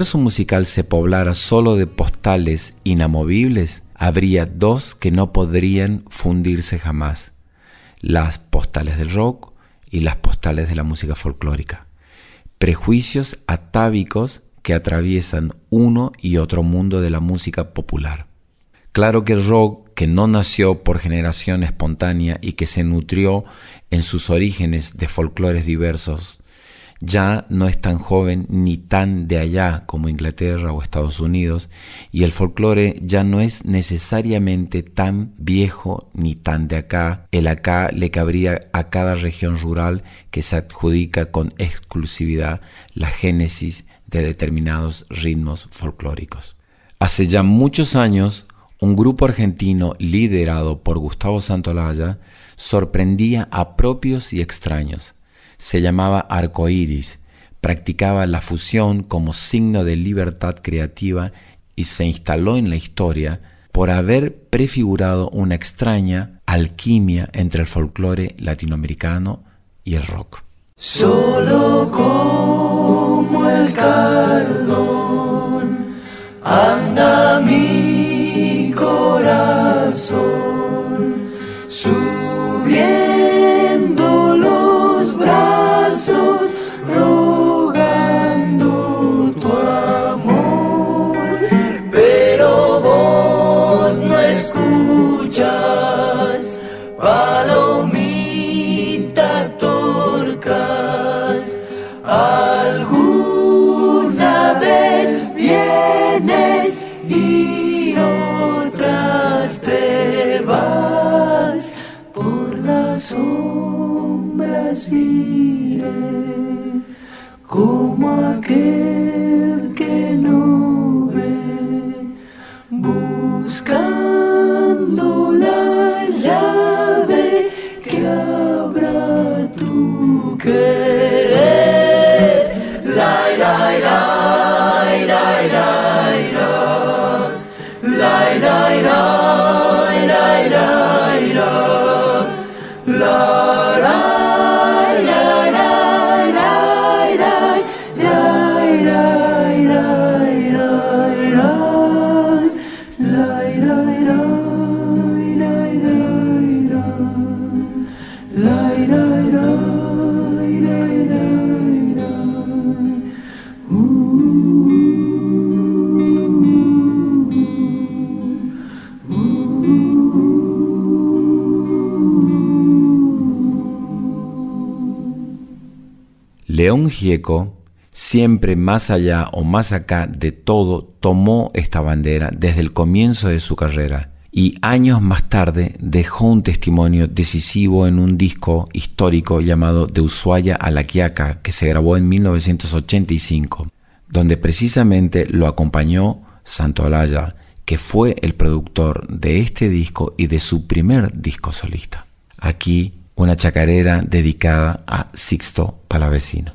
Universo musical se poblara solo de postales inamovibles, habría dos que no podrían fundirse jamás, las postales del rock y las postales de la música folclórica, prejuicios atávicos que atraviesan uno y otro mundo de la música popular. Claro que el rock, que no nació por generación espontánea y que se nutrió en sus orígenes de folclores diversos, ya no es tan joven ni tan de allá como Inglaterra o Estados Unidos, y el folclore ya no es necesariamente tan viejo ni tan de acá. El acá le cabría a cada región rural que se adjudica con exclusividad la génesis de determinados ritmos folclóricos. Hace ya muchos años, un grupo argentino liderado por Gustavo Santolaya sorprendía a propios y extraños se llamaba arcoíris, practicaba la fusión como signo de libertad creativa y se instaló en la historia por haber prefigurado una extraña alquimia entre el folclore latinoamericano y el rock. Solo como el cardón anda mi corazón subiendo iré como aquel Gieco, siempre más allá o más acá de todo, tomó esta bandera desde el comienzo de su carrera y años más tarde dejó un testimonio decisivo en un disco histórico llamado De Ushuaia a la Quiaca que se grabó en 1985, donde precisamente lo acompañó Santo Alaya, que fue el productor de este disco y de su primer disco solista. Aquí una chacarera dedicada a Sixto Palavecino.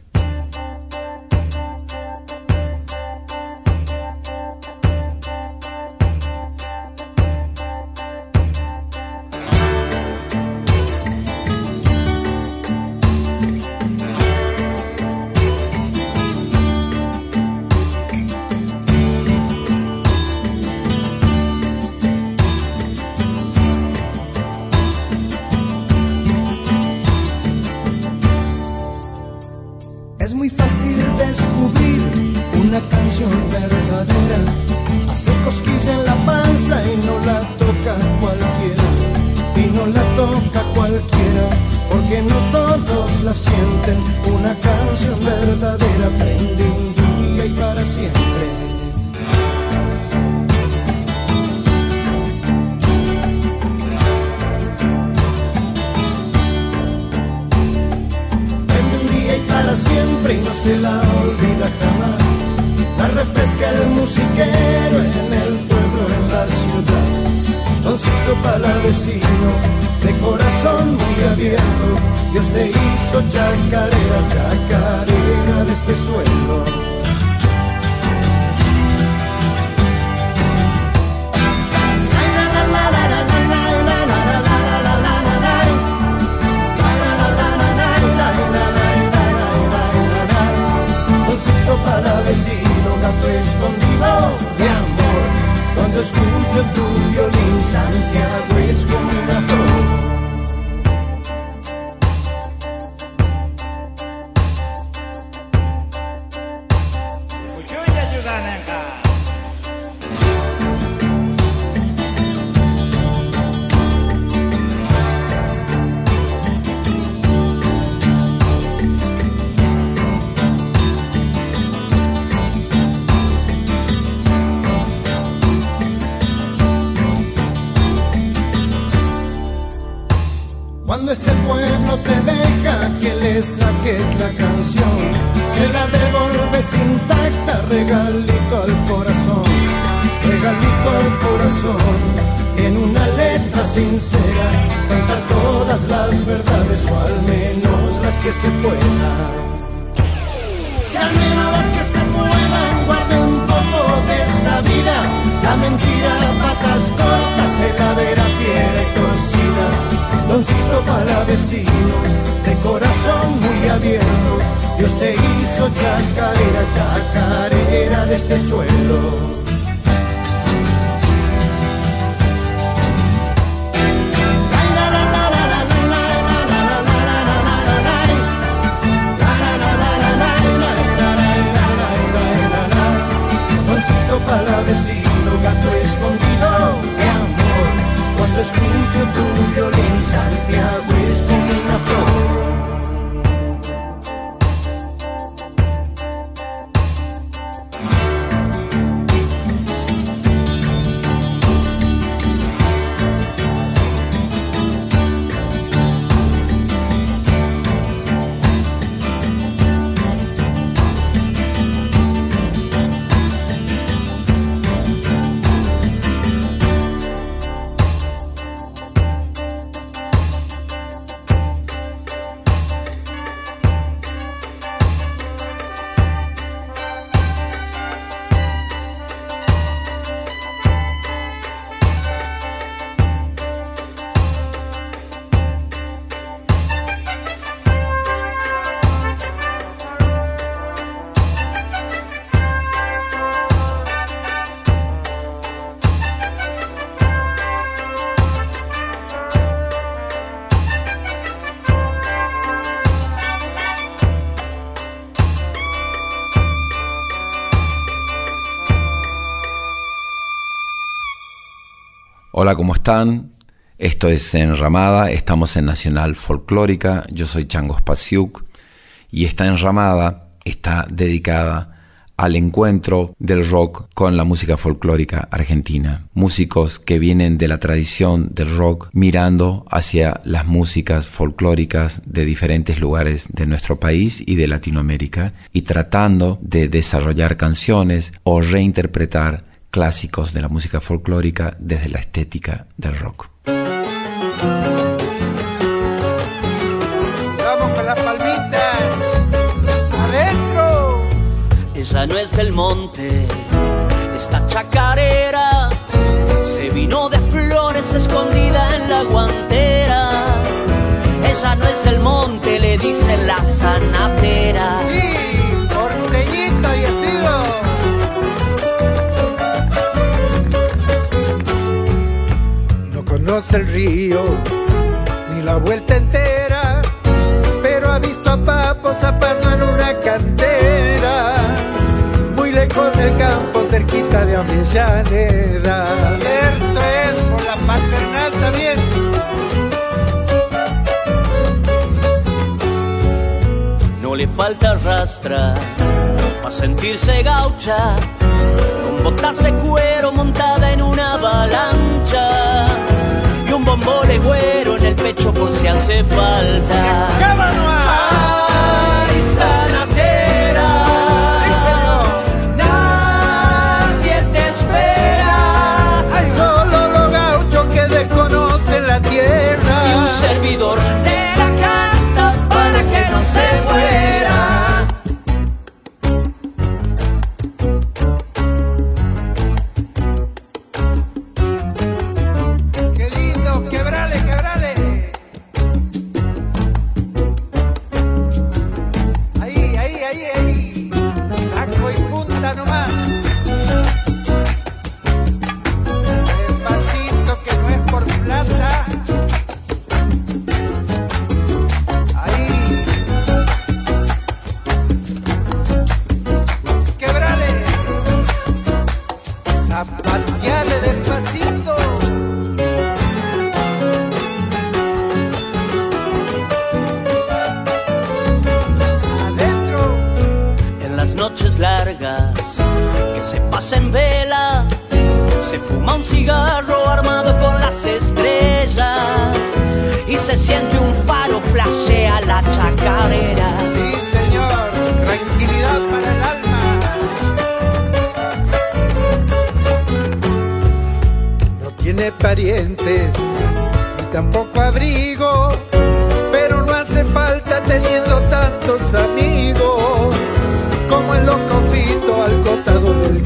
Saques la canción, se la devolves intacta, regalito al corazón, regalito al corazón, en una letra sincera, cantar todas las verdades o al menos las que se puedan. Si al menos las que se puedan, guarde un poco de esta vida, la mentira, patas cortas, se la verá fiera y torcida. Don Sisto para vecino, corazón muy abierto, Dios te hizo chacarera, chacarera de este suelo. Para gato escondido de amor. Cuando escucho tu violín, Hola, ¿cómo están? Esto es Enramada, estamos en Nacional Folclórica, yo soy Changos Pasiuk y esta enramada está dedicada al encuentro del rock con la música folclórica argentina. Músicos que vienen de la tradición del rock mirando hacia las músicas folclóricas de diferentes lugares de nuestro país y de Latinoamérica y tratando de desarrollar canciones o reinterpretar clásicos de la música folclórica desde la estética del rock. Vamos con las palmitas. Adentro. Ella no es del monte, esta chacarera se vino de flores escondida en la guantera. Ella no es del monte, le dice la sanatera. Sí, conoce el río ni la vuelta entera, pero ha visto a Papo zapando en una cantera. Muy lejos del campo, cerquita de Avellaneda. Cierto es por la paternal también. No le falta rastra para sentirse gaucha, con botas de cuero montada en una avalancha un de güero en el pecho por si hace falta. Ay, sanatera, nadie te espera. Hay solo los gauchos que desconocen la tierra. Y un servidor te vela, se fuma un cigarro armado con las estrellas y se siente un faro flashea la chacarera. Sí, señor, tranquilidad para el alma. No tiene parientes, ni tampoco abrigo, pero no hace falta teniendo tantos amigos, como el locofito al costado del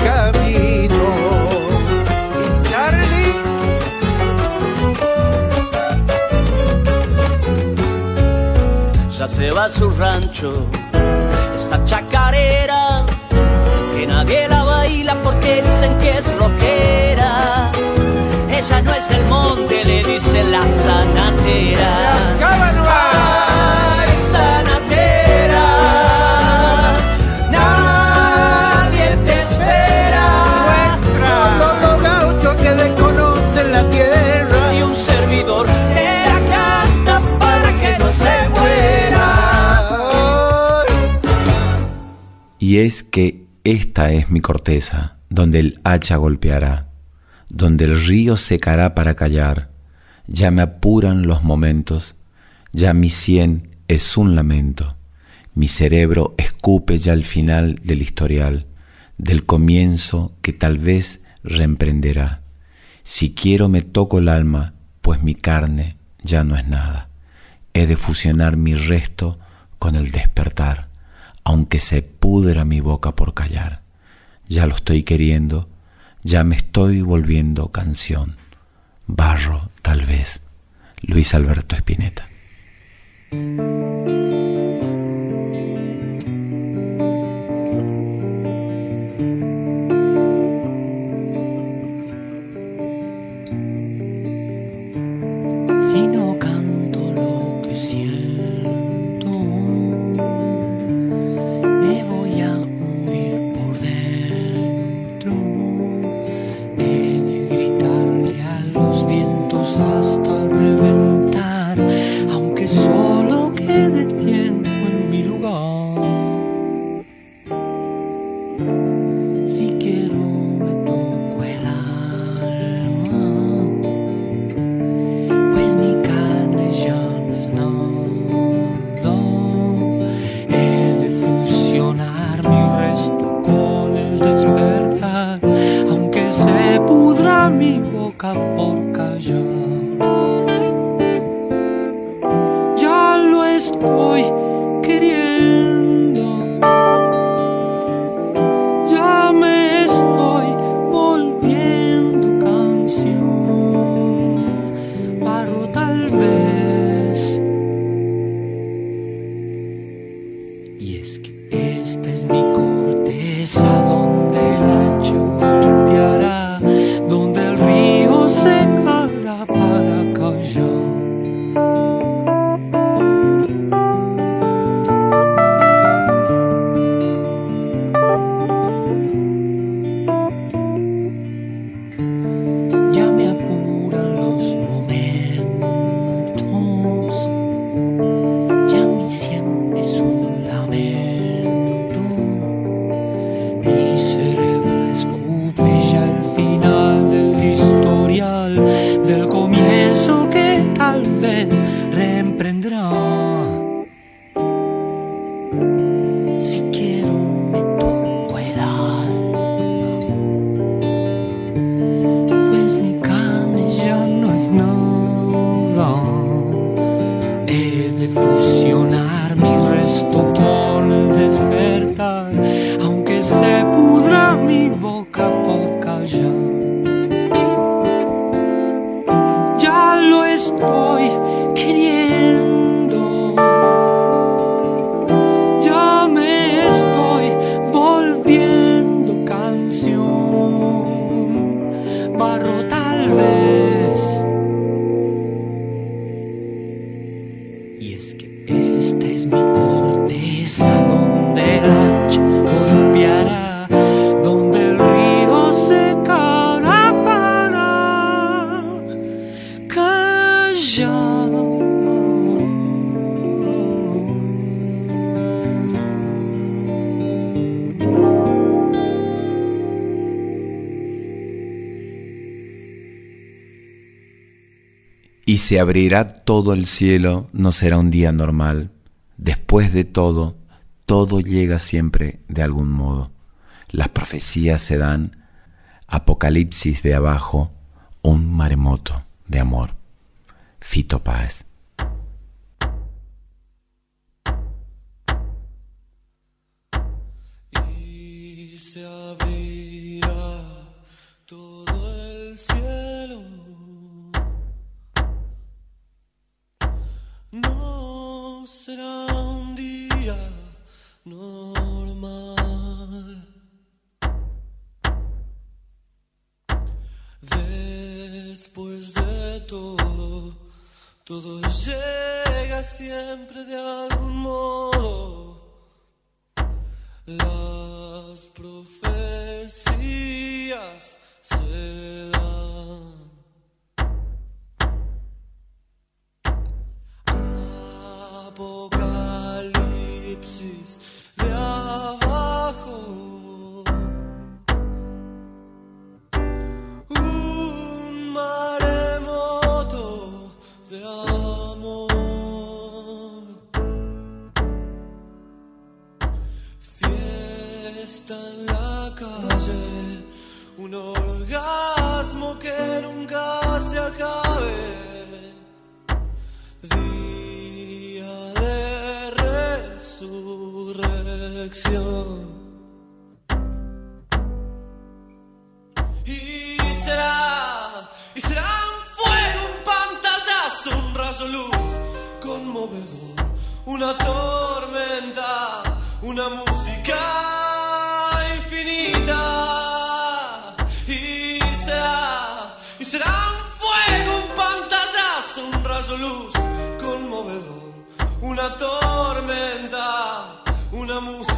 A su rancho, esta chacarera, que nadie la baila porque dicen que es rockera. Ella no es del monte, le dice la sanatera. Ay, sanatera, Y es que esta es mi corteza, donde el hacha golpeará, donde el río secará para callar. Ya me apuran los momentos, ya mi sien es un lamento. Mi cerebro escupe ya el final del historial, del comienzo que tal vez reemprenderá. Si quiero me toco el alma, pues mi carne ya no es nada. He de fusionar mi resto con el despertar, aunque se pudra mi boca por callar. Ya lo estoy queriendo, ya me estoy volviendo canción. Barro, tal vez. Luis Alberto Spinetta. Se abrirá todo el cielo, no será un día normal. Después de todo, todo llega siempre de algún modo. Las profecías se dan, apocalipsis de abajo, un maremoto de amor. Fito Páez. Una tormenta, una música infinita. Y será, y será un fuego, un pantallazo, un rayo luz conmovedor, una tormenta, una música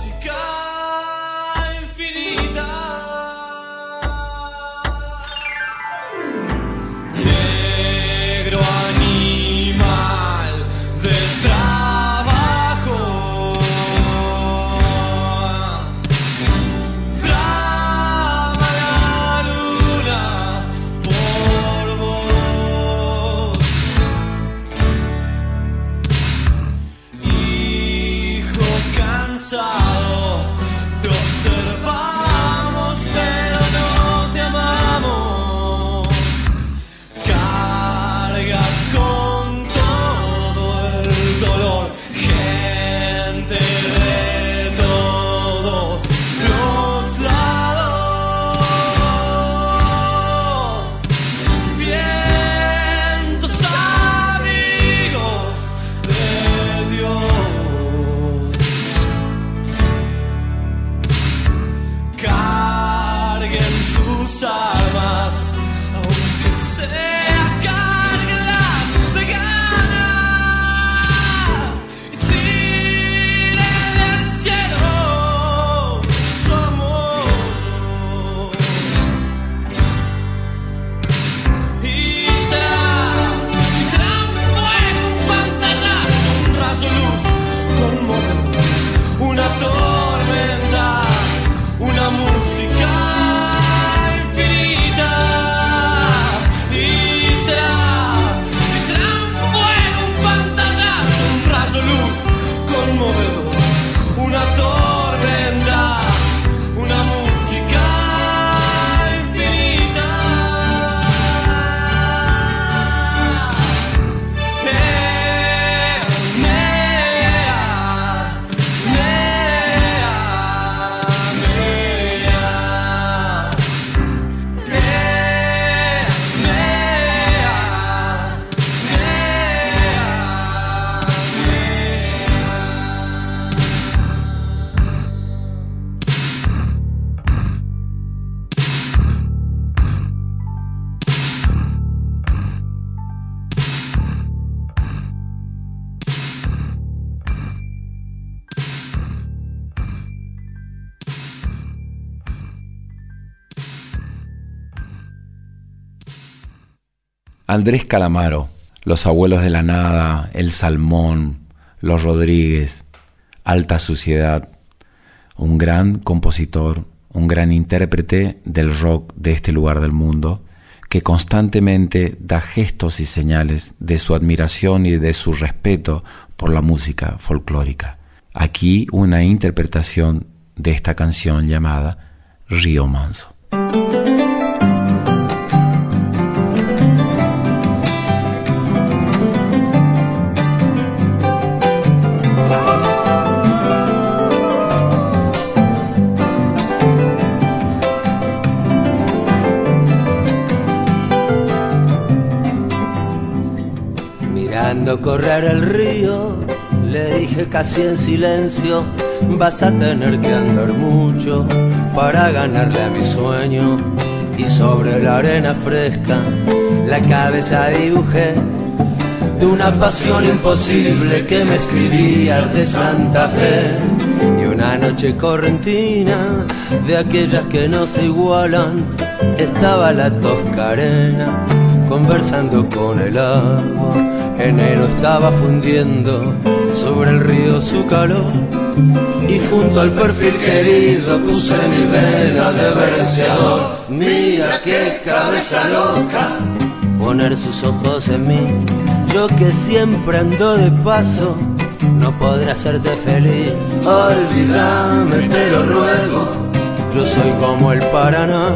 Andrés Calamaro, Los Abuelos de la Nada, El Salmón, Los Rodríguez, Alta Suciedad, un gran compositor, un gran intérprete del rock de este lugar del mundo, que constantemente da gestos y señales de su admiración y de su respeto por la música folclórica. Aquí una interpretación de esta canción llamada Río Manso. Correr el río, le dije casi en silencio, vas a tener que andar mucho para ganarle a mi sueño. Y sobre la arena fresca, la cabeza dibujé de una pasión imposible que me escribía de Santa Fe. Y una noche correntina, de aquellas que no se igualan, estaba la toscarena conversando con el agua. Enero estaba fundiendo sobre el río su calor y junto al perfil querido puse mi vela de verseador. Mira qué cabeza loca poner sus ojos en mí. Yo que siempre ando de paso, no podré hacerte feliz. Olvídame, te lo ruego. Yo soy como el Paraná,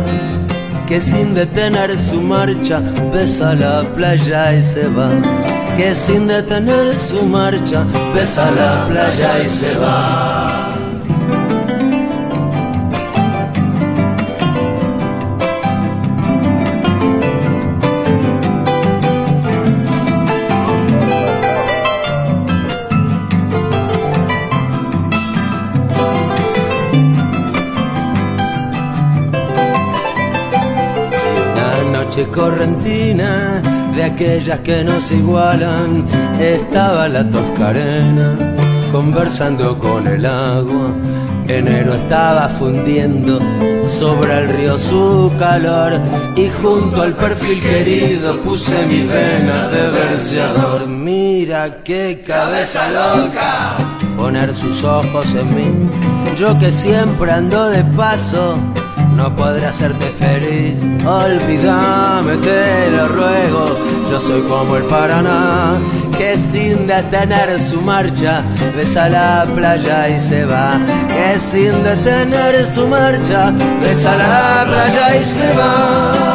que sin detener su marcha besa la playa y se va que sin detener su marcha besa la playa y se va. Noche correntina de aquellas que nos igualan, estaba la toscarena conversando con el agua. Enero estaba fundiendo sobre el río su calor y junto al perfil querido puse mi vena de verseador. Mira qué cabeza loca poner sus ojos en mí. Yo que siempre ando de paso no podré hacerte feliz. Olvídame, te lo ruego. Yo soy como el Paraná, que sin detener su marcha besa la playa y se va. Que sin detener su marcha besa la playa y se va.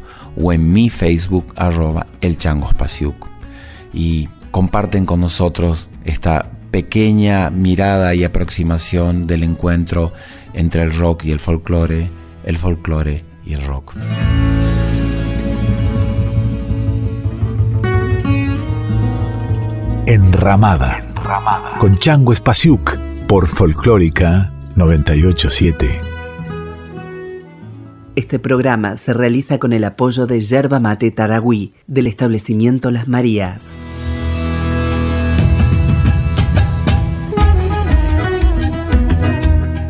o en mi Facebook arroba el y comparten con nosotros esta pequeña mirada y aproximación del encuentro entre el rock y el folclore, el folclore y el rock. Enramada, Enramada. con Chango Espasiuk por Folclórica 987. Este programa se realiza con el apoyo de Yerba Mate Taragüí del establecimiento Las Marías.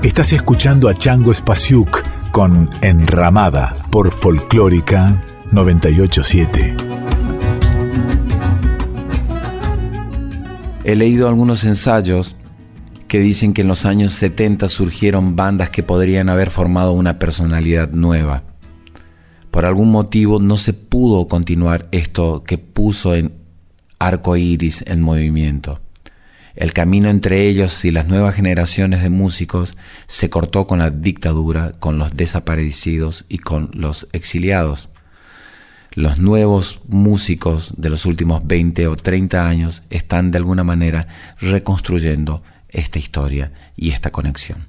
Estás escuchando a Chango Spasiuk con Enramada por Folclórica 987. He leído algunos ensayos que dicen que en los años 70 surgieron bandas que podrían haber formado una personalidad nueva. Por algún motivo no se pudo continuar esto que puso en arco iris en movimiento. El camino entre ellos y las nuevas generaciones de músicos se cortó con la dictadura, con los desaparecidos y con los exiliados. Los nuevos músicos de los últimos 20 o 30 años están de alguna manera reconstruyendo esta historia y esta conexión.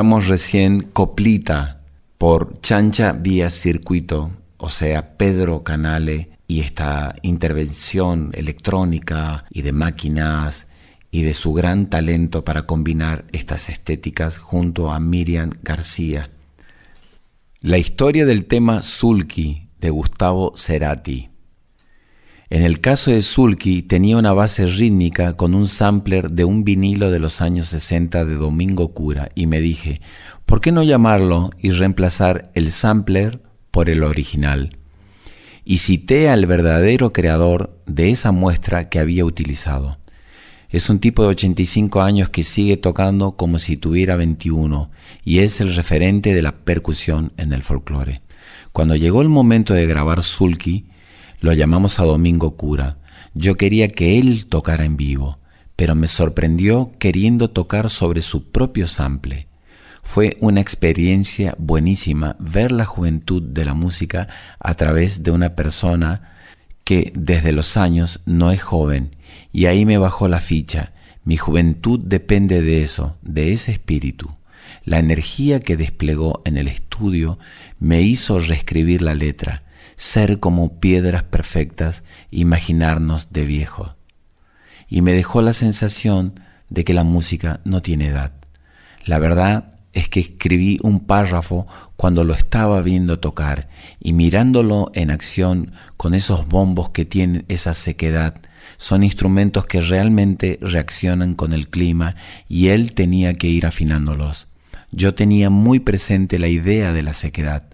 Recién Coplita por Chancha Vía Circuito, o sea, Pedro Canale y esta intervención electrónica y de máquinas y de su gran talento para combinar estas estéticas junto a Miriam García. La historia del tema Sulki de Gustavo Cerati. En el caso de Sulki tenía una base rítmica con un sampler de un vinilo de los años 60 de Domingo Cura y me dije, ¿por qué no llamarlo y reemplazar el sampler por el original? Y cité al verdadero creador de esa muestra que había utilizado. Es un tipo de 85 años que sigue tocando como si tuviera 21 y es el referente de la percusión en el folclore. Cuando llegó el momento de grabar Sulky, lo llamamos a Domingo Cura. Yo quería que él tocara en vivo, pero me sorprendió queriendo tocar sobre su propio sample. Fue una experiencia buenísima ver la juventud de la música a través de una persona que desde los años no es joven, y ahí me bajó la ficha. Mi juventud depende de eso, de ese espíritu. La energía que desplegó en el estudio me hizo reescribir la letra, ser como piedras perfectas, imaginarnos de viejo. Y me dejó la sensación de que la música no tiene edad. La verdad es que escribí un párrafo cuando lo estaba viendo tocar y mirándolo en acción con esos bombos que tienen esa sequedad, son instrumentos que realmente reaccionan con el clima y él tenía que ir afinándolos. Yo tenía muy presente la idea de la sequedad,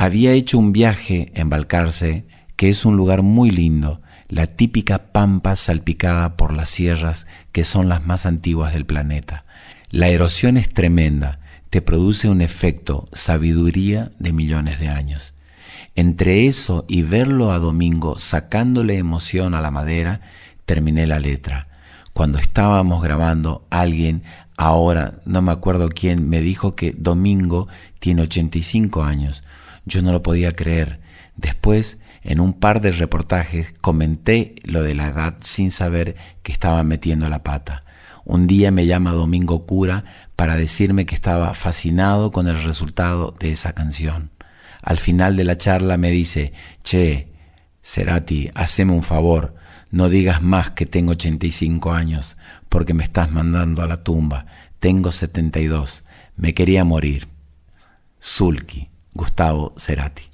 había hecho un viaje en Balcarce, que es un lugar muy lindo, la típica pampa salpicada por las sierras que son las más antiguas del planeta. La erosión es tremenda, te produce un efecto sabiduría de millones de años. Entre eso y verlo a Domingo sacándole emoción a la madera, terminé la letra. Cuando estábamos grabando, alguien, ahora no me acuerdo quién, me dijo que Domingo tiene 85 años. Yo no lo podía creer. Después, en un par de reportajes, comenté lo de la edad sin saber que estaba metiendo la pata. Un día me llama Domingo Cura para decirme que estaba fascinado con el resultado de esa canción. Al final de la charla me dice, Che, Cerati, haceme un favor, no digas más que tengo 85 años, porque me estás mandando a la tumba. Tengo 72. Me quería morir. Sulky. Gustavo Cerati.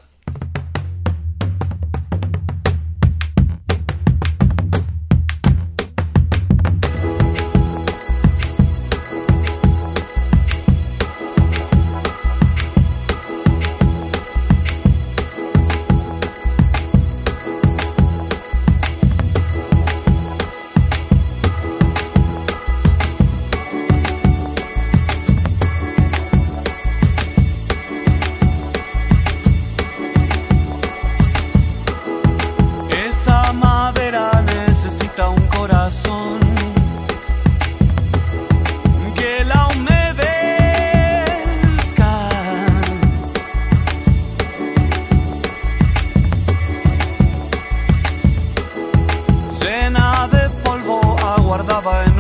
dabei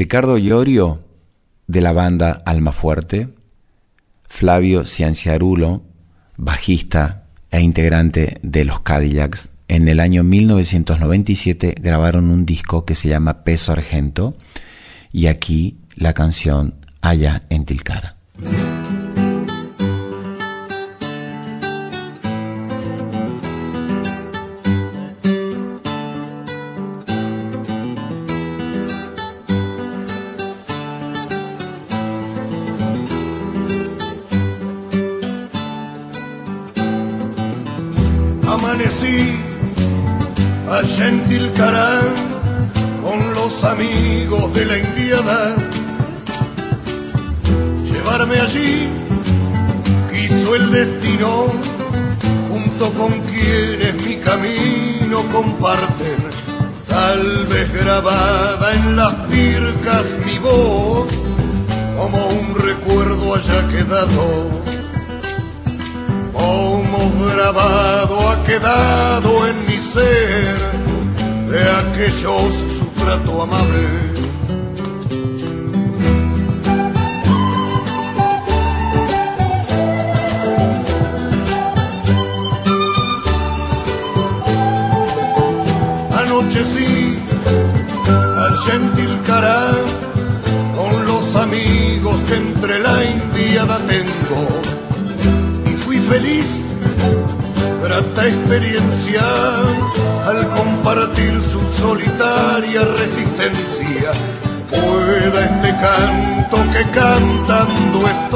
Ricardo Iorio, de la banda Almafuerte, Flavio Cianciarulo, bajista e integrante de los Cadillacs, en el año 1997 grabaron un disco que se llama Peso Argento y aquí la canción Allá en Tilcara. Quedado en mi ser de aquellos su trato amable. Experiencia al compartir su solitaria resistencia. Pueda este canto que cantando estoy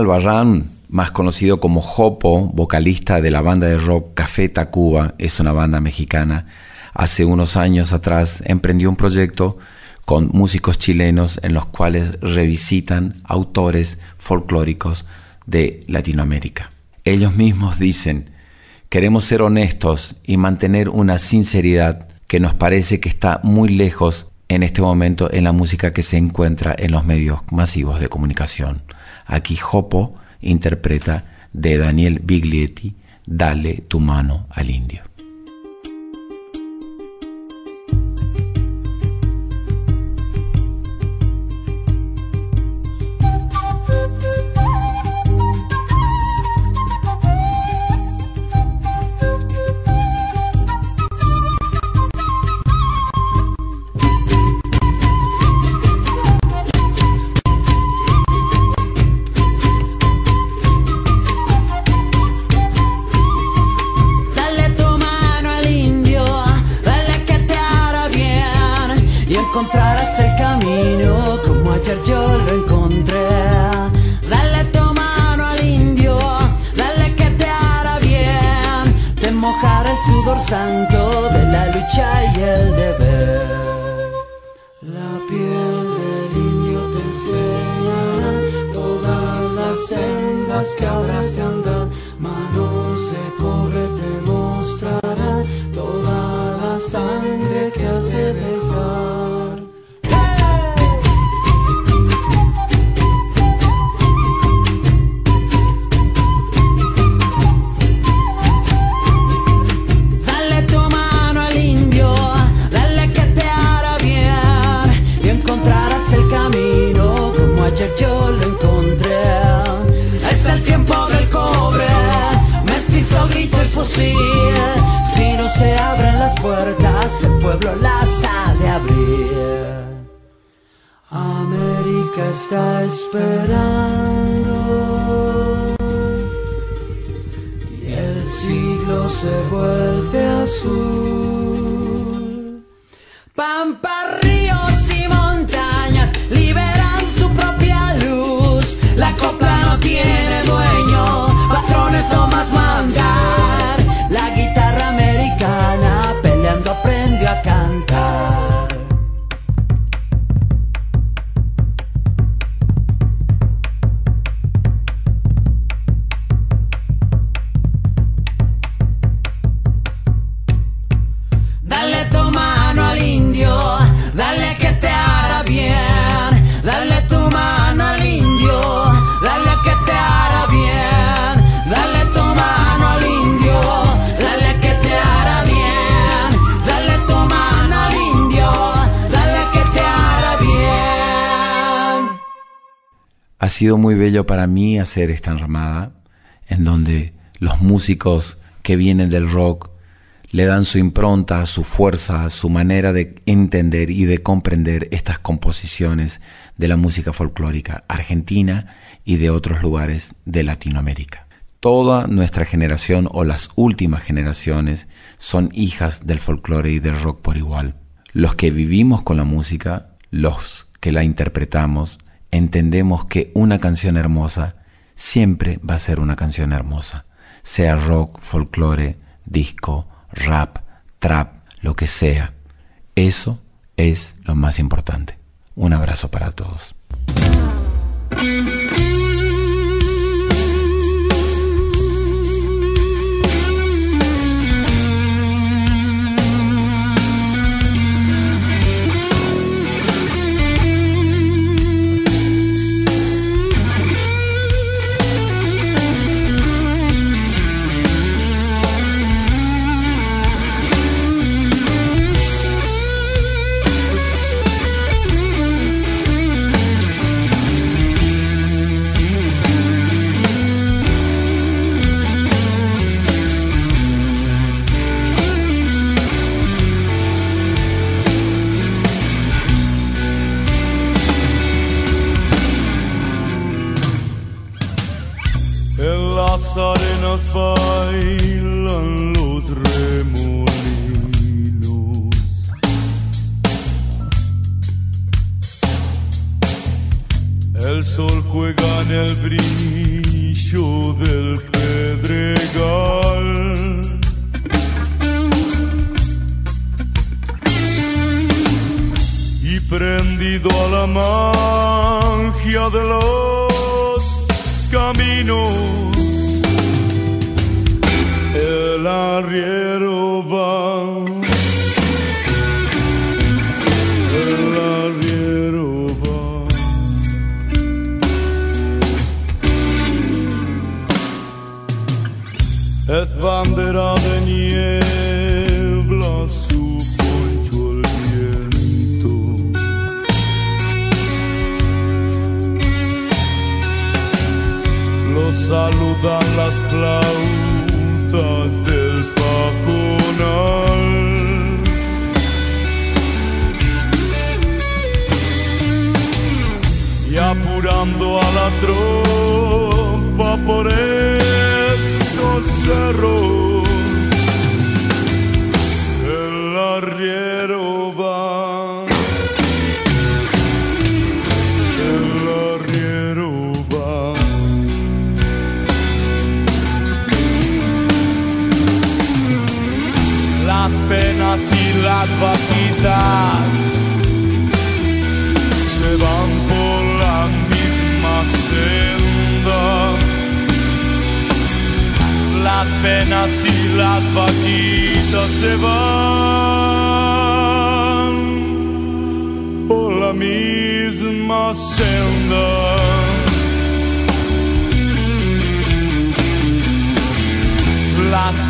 Albarrán, más conocido como Jopo, vocalista de la banda de rock Café Tacuba, es una banda mexicana. Hace unos años atrás emprendió un proyecto con músicos chilenos en los cuales revisitan autores folclóricos de Latinoamérica. Ellos mismos dicen, queremos ser honestos y mantener una sinceridad que nos parece que está muy lejos en este momento en la música que se encuentra en los medios masivos de comunicación. Aquí Jopo interpreta de Daniel Biglietti, Dale tu mano al indio. el camino como ayer yo lo encontré. Dale tu mano al indio, dale que te hará bien. Te mojará el sudor santo de la lucha y el deber. La piel del indio te enseña todas las sendas que ahora se andan. Mano se cobre te mostrará toda la sangre que hace dejar. Las puertas, el pueblo las ha de abrir. América está esperando y el siglo se vuelve azul. Sido muy bello para mí hacer esta enramada en donde los músicos que vienen del rock le dan su impronta, su fuerza, su manera de entender y de comprender estas composiciones de la música folclórica argentina y de otros lugares de Latinoamérica. Toda nuestra generación o las últimas generaciones son hijas del folclore y del rock por igual. Los que vivimos con la música, los que la interpretamos, entendemos que una canción hermosa siempre va a ser una canción hermosa, sea rock, folclore, disco, rap, trap, lo que sea. Eso es lo más importante. Un abrazo para todos. poi l'hanno tremolino las vaquitas se van por la misma senda. Las penas y las vaquitas se van por la misma senda. Las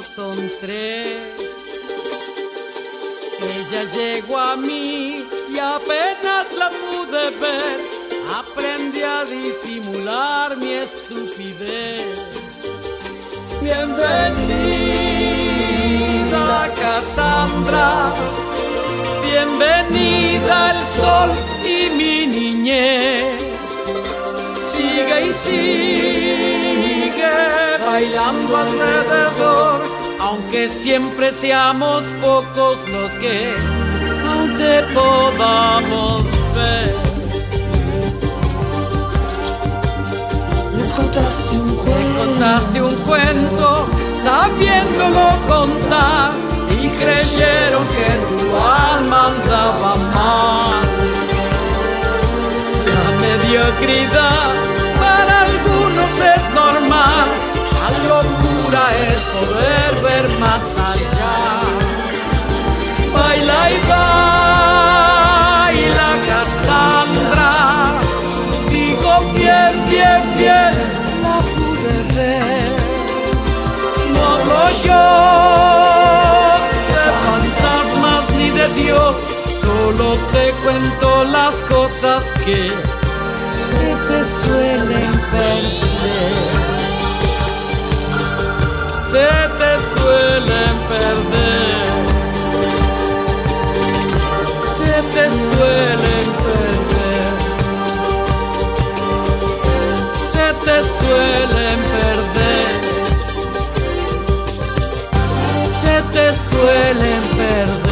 Y son tres. Ella llegó a mí y apenas la pude ver, aprendí a disimular mi estupidez. Bienvenida Cassandra, bienvenida el sol y mi niñez. Sigue sigue bailando alrededor, aunque siempre seamos pocos los que aún te podamos ver. Les contaste un cuento. contaste un cuento sabiéndolo contar y creyeron que tu alma andaba mal. La mediocridad para algunos es normal, es poder ver más allá. Baila y baila Cassandra, digo bien, bien, bien, la pude ver. No yo de fantasmas ni de Dios, solo te cuento las cosas que se te suelen perder se te suelen perder. Se te suelen perder. Se te suelen perder. Se te suelen perder.